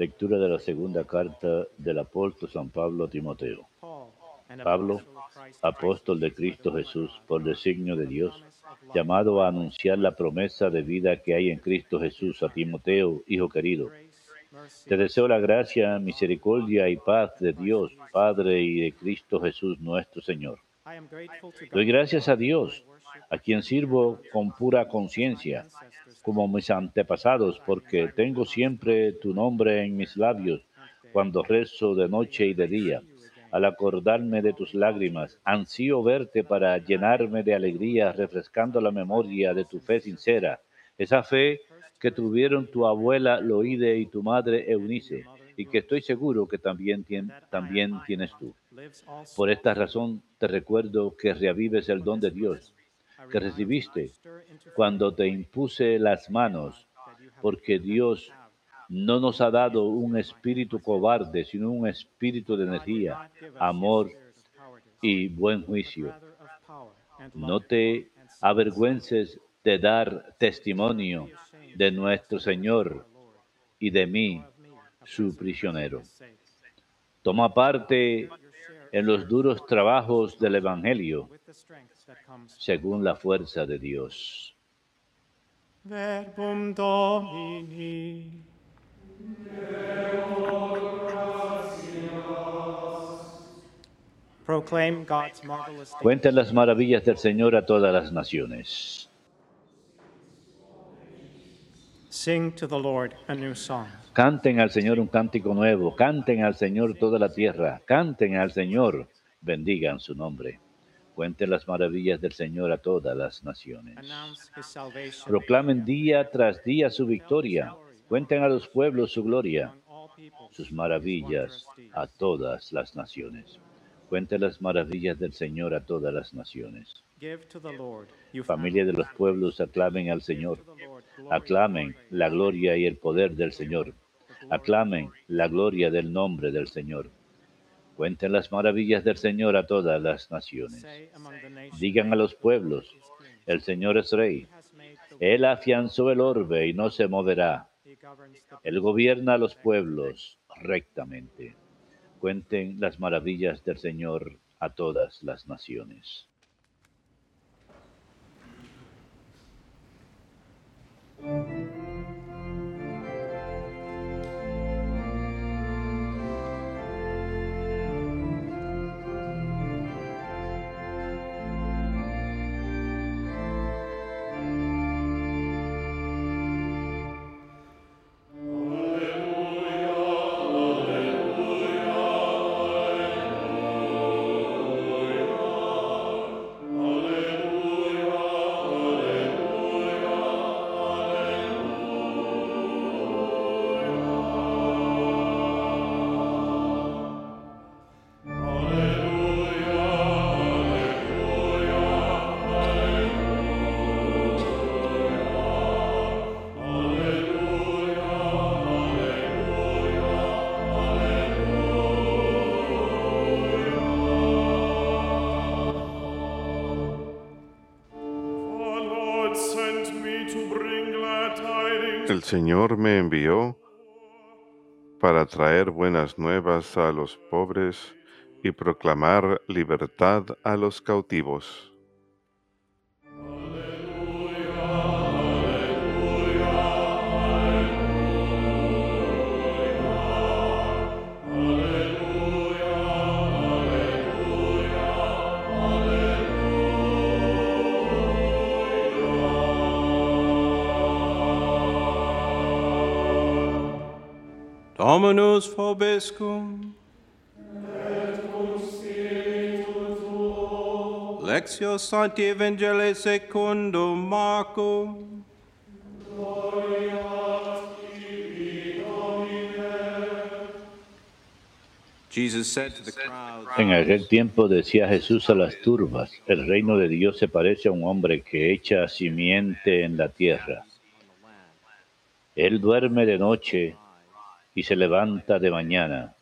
Lectura de la segunda carta del apóstol San Pablo a Timoteo. Pablo, apóstol de Cristo Jesús, por designio de Dios, llamado a anunciar la promesa de vida que hay en Cristo Jesús a Timoteo, hijo querido. Te deseo la gracia, misericordia y paz de Dios, Padre y de Cristo Jesús nuestro Señor. Doy gracias a Dios, a quien sirvo con pura conciencia, como mis antepasados, porque tengo siempre tu nombre en mis labios cuando rezo de noche y de día. Al acordarme de tus lágrimas, ansío verte para llenarme de alegría, refrescando la memoria de tu fe sincera, esa fe que tuvieron tu abuela Loide y tu madre Eunice, y que estoy seguro que también, también tienes tú. Por esta razón te recuerdo que reavives el don de Dios que recibiste cuando te impuse las manos, porque Dios no nos ha dado un espíritu cobarde, sino un espíritu de energía, amor y buen juicio. No te avergüences de dar testimonio de nuestro Señor y de mí, su prisionero. Toma parte en los duros trabajos del Evangelio, según la fuerza de Dios. Cuenten las maravillas del Señor a todas las naciones. Canten al Señor un cántico nuevo, canten al Señor toda la tierra, canten al Señor, bendigan su nombre. Cuenten las maravillas del Señor a todas las naciones. Proclamen día tras día su victoria. Cuenten a los pueblos su gloria, sus maravillas a todas las naciones. Cuenten las maravillas del Señor a todas las naciones. Familia de los pueblos, aclamen al Señor. Aclamen la gloria y el poder del Señor. Aclamen la gloria del nombre del Señor. Cuenten las maravillas del Señor a todas las naciones. Digan a los pueblos, el Señor es rey. Él afianzó el orbe y no se moverá. Él gobierna a los pueblos rectamente. Cuenten las maravillas del Señor a todas las naciones. El Señor me envió para traer buenas nuevas a los pobres y proclamar libertad a los cautivos Dominus vobiscum. Lectio Sancti Evangelii secundum Marcum. En aquel tiempo decía Jesús a las turbas, el reino de Dios se parece a un hombre que echa simiente en la tierra. Él duerme de noche y se levanta de mañana.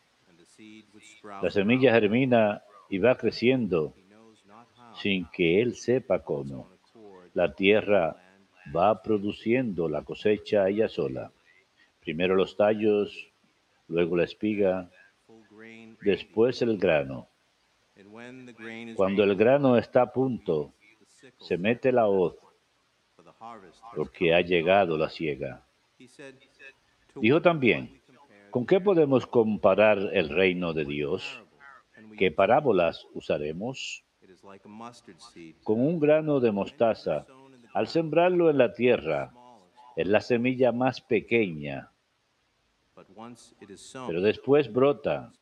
La semilla germina y va creciendo sin que él sepa cómo. La tierra va produciendo la cosecha ella sola. Primero los tallos, luego la espiga, después el grano. Cuando el grano está a punto, se mete la hoz, porque ha llegado la siega. Dijo también, ¿con qué podemos comparar el reino de Dios? ¿Qué parábolas usaremos? Con un grano de mostaza, al sembrarlo en la tierra, es la semilla más pequeña, pero después brota,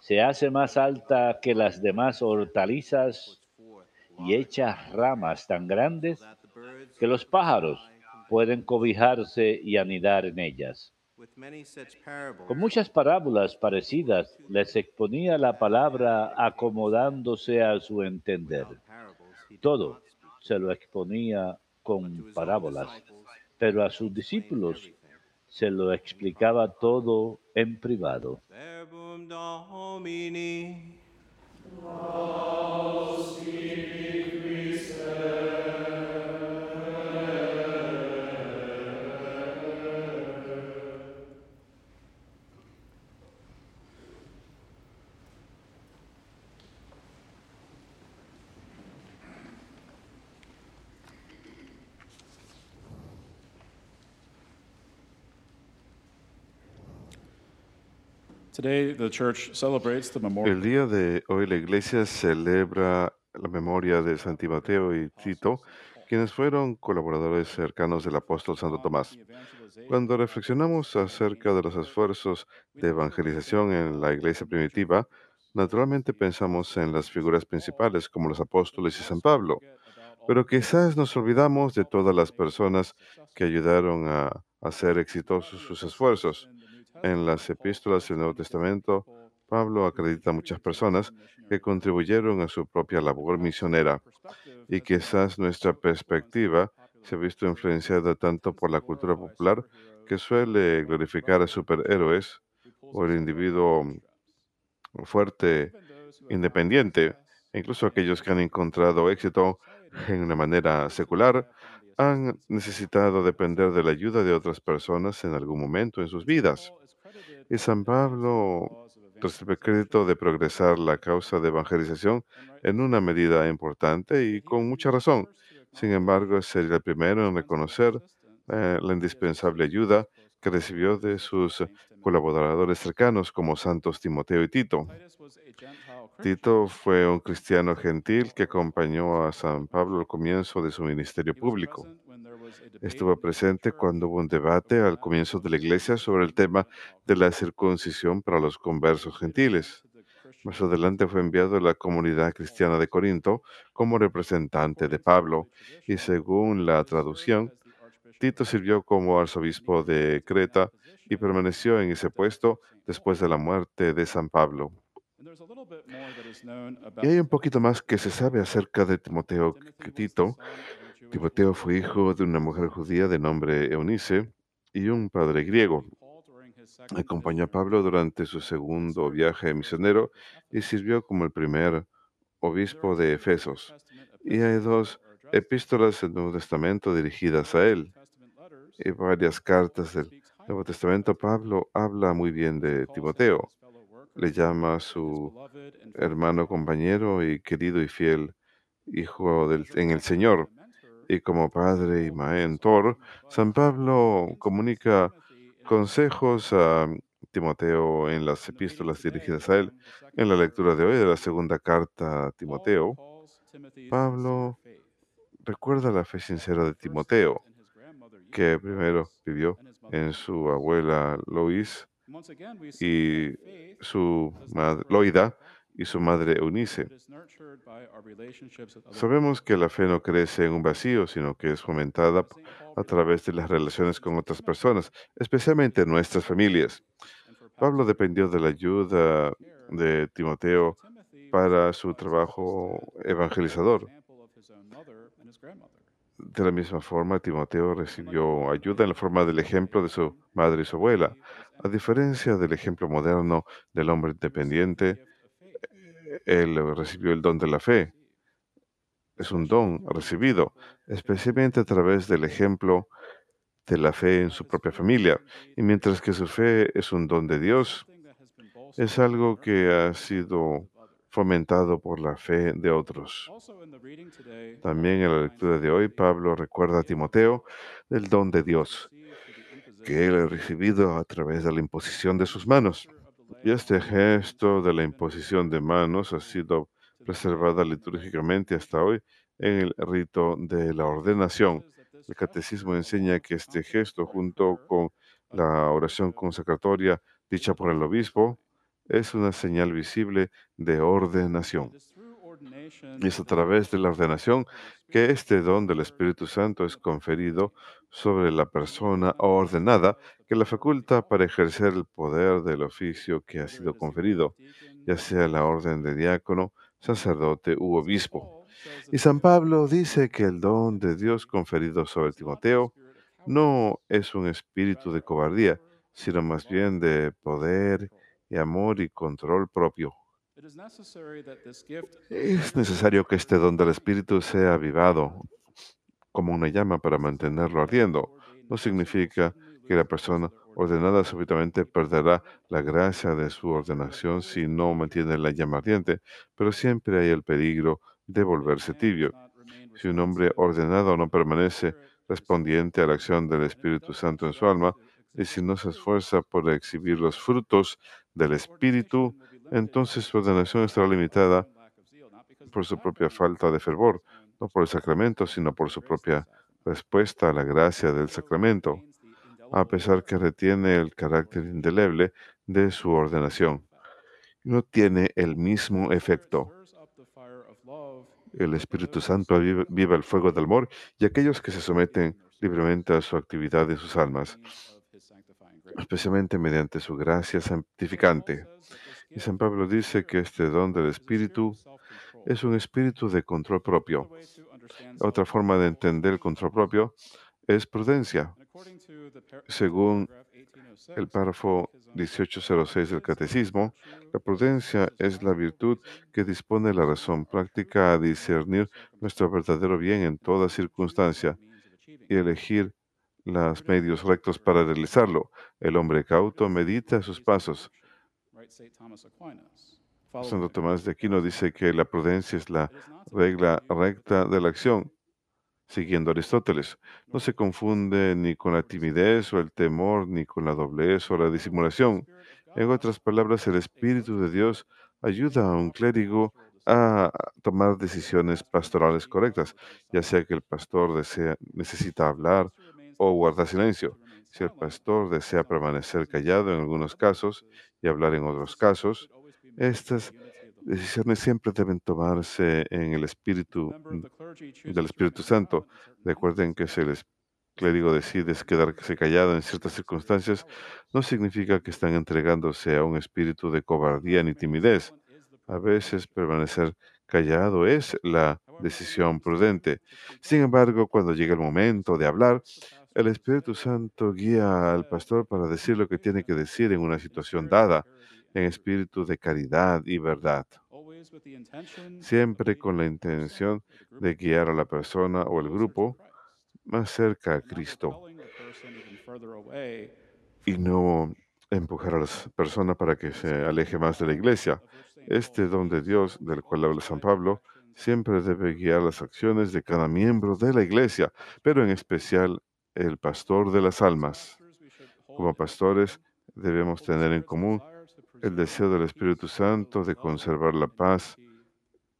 se hace más alta que las demás hortalizas y echa ramas tan grandes que los pájaros pueden cobijarse y anidar en ellas. Con muchas parábolas parecidas les exponía la palabra acomodándose a su entender. Todo se lo exponía con parábolas, pero a sus discípulos se lo explicaba todo en privado. El día de hoy la iglesia celebra la memoria de San Timoteo y Tito, quienes fueron colaboradores cercanos del apóstol Santo Tomás. Cuando reflexionamos acerca de los esfuerzos de evangelización en la iglesia primitiva, naturalmente pensamos en las figuras principales como los apóstoles y San Pablo, pero quizás nos olvidamos de todas las personas que ayudaron a hacer exitosos sus esfuerzos. En las epístolas del Nuevo Testamento, Pablo acredita a muchas personas que contribuyeron a su propia labor misionera y quizás nuestra perspectiva se ha visto influenciada tanto por la cultura popular que suele glorificar a superhéroes o el individuo fuerte, independiente, incluso aquellos que han encontrado éxito en una manera secular han necesitado depender de la ayuda de otras personas en algún momento en sus vidas. Y San Pablo recibe crédito de progresar la causa de evangelización en una medida importante y con mucha razón. Sin embargo, es el primero en reconocer eh, la indispensable ayuda que recibió de sus colaboradores cercanos como Santos Timoteo y Tito. Tito fue un cristiano gentil que acompañó a San Pablo al comienzo de su ministerio público. Estuvo presente cuando hubo un debate al comienzo de la iglesia sobre el tema de la circuncisión para los conversos gentiles. Más adelante fue enviado a la comunidad cristiana de Corinto como representante de Pablo y según la traducción, Tito sirvió como arzobispo de Creta y permaneció en ese puesto después de la muerte de San Pablo. Y hay un poquito más que se sabe acerca de Timoteo que Tito. Timoteo fue hijo de una mujer judía de nombre Eunice y un padre griego. Acompañó a Pablo durante su segundo viaje misionero y sirvió como el primer obispo de Efesos. Y hay dos epístolas del Nuevo Testamento dirigidas a él. Y varias cartas del Nuevo Testamento, Pablo habla muy bien de Timoteo le llama a su hermano, compañero y querido y fiel hijo en el Señor. Y como padre y mentor, San Pablo comunica consejos a Timoteo en las epístolas dirigidas a él. En la lectura de hoy de la segunda carta a Timoteo, Pablo recuerda la fe sincera de Timoteo, que primero vivió en su abuela Lois y su madre Loida y su madre Eunice. Sabemos que la fe no crece en un vacío, sino que es fomentada a través de las relaciones con otras personas, especialmente nuestras familias. Pablo dependió de la ayuda de Timoteo para su trabajo evangelizador. De la misma forma, Timoteo recibió ayuda en la forma del ejemplo de su madre y su abuela. A diferencia del ejemplo moderno del hombre independiente, él recibió el don de la fe. Es un don recibido, especialmente a través del ejemplo de la fe en su propia familia. Y mientras que su fe es un don de Dios, es algo que ha sido fomentado por la fe de otros. También en la lectura de hoy, Pablo recuerda a Timoteo del don de Dios que él ha recibido a través de la imposición de sus manos. Y este gesto de la imposición de manos ha sido preservada litúrgicamente hasta hoy en el rito de la ordenación. El catecismo enseña que este gesto, junto con la oración consacratoria dicha por el obispo, es una señal visible de ordenación. Y es a través de la ordenación que este don del Espíritu Santo es conferido sobre la persona ordenada que la faculta para ejercer el poder del oficio que ha sido conferido, ya sea la orden de diácono, sacerdote u obispo. Y San Pablo dice que el don de Dios conferido sobre Timoteo no es un espíritu de cobardía, sino más bien de poder y amor y control propio. Es necesario que este don del Espíritu sea avivado como una llama para mantenerlo ardiendo. No significa que la persona ordenada súbitamente perderá la gracia de su ordenación si no mantiene la llama ardiente, pero siempre hay el peligro de volverse tibio. Si un hombre ordenado no permanece respondiente a la acción del Espíritu Santo en su alma, y si no se esfuerza por exhibir los frutos del Espíritu, entonces su ordenación estará limitada por su propia falta de fervor, no por el sacramento, sino por su propia respuesta a la gracia del sacramento, a pesar que retiene el carácter indeleble de su ordenación. No tiene el mismo efecto. El Espíritu Santo viva el fuego del amor y aquellos que se someten libremente a su actividad en sus almas, especialmente mediante su gracia santificante. Y San Pablo dice que este don del Espíritu es un espíritu de control propio. Otra forma de entender el control propio es prudencia. Según el párrafo 1806 del Catecismo, la prudencia es la virtud que dispone la razón práctica a discernir nuestro verdadero bien en toda circunstancia y elegir los medios rectos para realizarlo. El hombre cauto medita sus pasos. Santo Tomás de Aquino dice que la prudencia es la regla recta de la acción, siguiendo Aristóteles. No se confunde ni con la timidez o el temor, ni con la doblez o la disimulación. En otras palabras, el Espíritu de Dios ayuda a un clérigo a tomar decisiones pastorales correctas, ya sea que el pastor desea, necesita hablar o guardar silencio. Si el pastor desea permanecer callado en algunos casos y hablar en otros casos, estas decisiones siempre deben tomarse en el espíritu del Espíritu Santo. Recuerden que si el clérigo decide quedarse callado en ciertas circunstancias, no significa que están entregándose a un espíritu de cobardía ni timidez. A veces permanecer callado es la decisión prudente. Sin embargo, cuando llega el momento de hablar, el Espíritu Santo guía al pastor para decir lo que tiene que decir en una situación dada en espíritu de caridad y verdad, siempre con la intención de guiar a la persona o el grupo más cerca a Cristo y no empujar a la persona para que se aleje más de la iglesia. Este don de Dios del cual habla San Pablo siempre debe guiar las acciones de cada miembro de la iglesia, pero en especial el pastor de las almas. Como pastores debemos tener en común el deseo del Espíritu Santo de conservar la paz,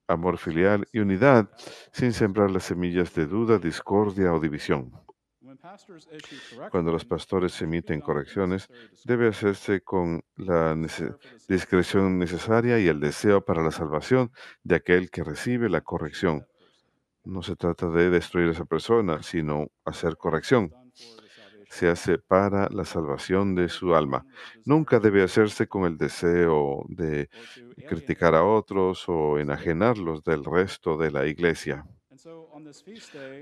amor filial y unidad sin sembrar las semillas de duda, discordia o división. Cuando los pastores emiten correcciones, debe hacerse con la discreción necesaria y el deseo para la salvación de aquel que recibe la corrección. No se trata de destruir a esa persona, sino hacer corrección se hace para la salvación de su alma. Nunca debe hacerse con el deseo de criticar a otros o enajenarlos del resto de la iglesia.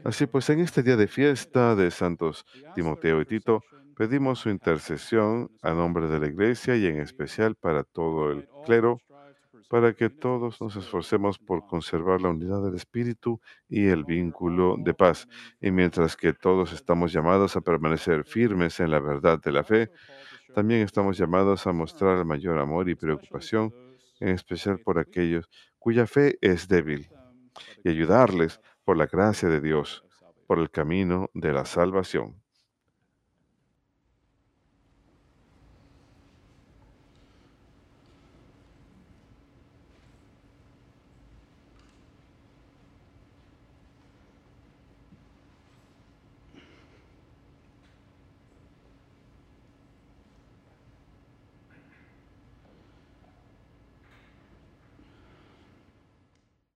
Así pues, en este día de fiesta de Santos Timoteo y Tito, pedimos su intercesión a nombre de la iglesia y en especial para todo el clero para que todos nos esforcemos por conservar la unidad del Espíritu y el vínculo de paz. Y mientras que todos estamos llamados a permanecer firmes en la verdad de la fe, también estamos llamados a mostrar el mayor amor y preocupación, en especial por aquellos cuya fe es débil, y ayudarles por la gracia de Dios, por el camino de la salvación.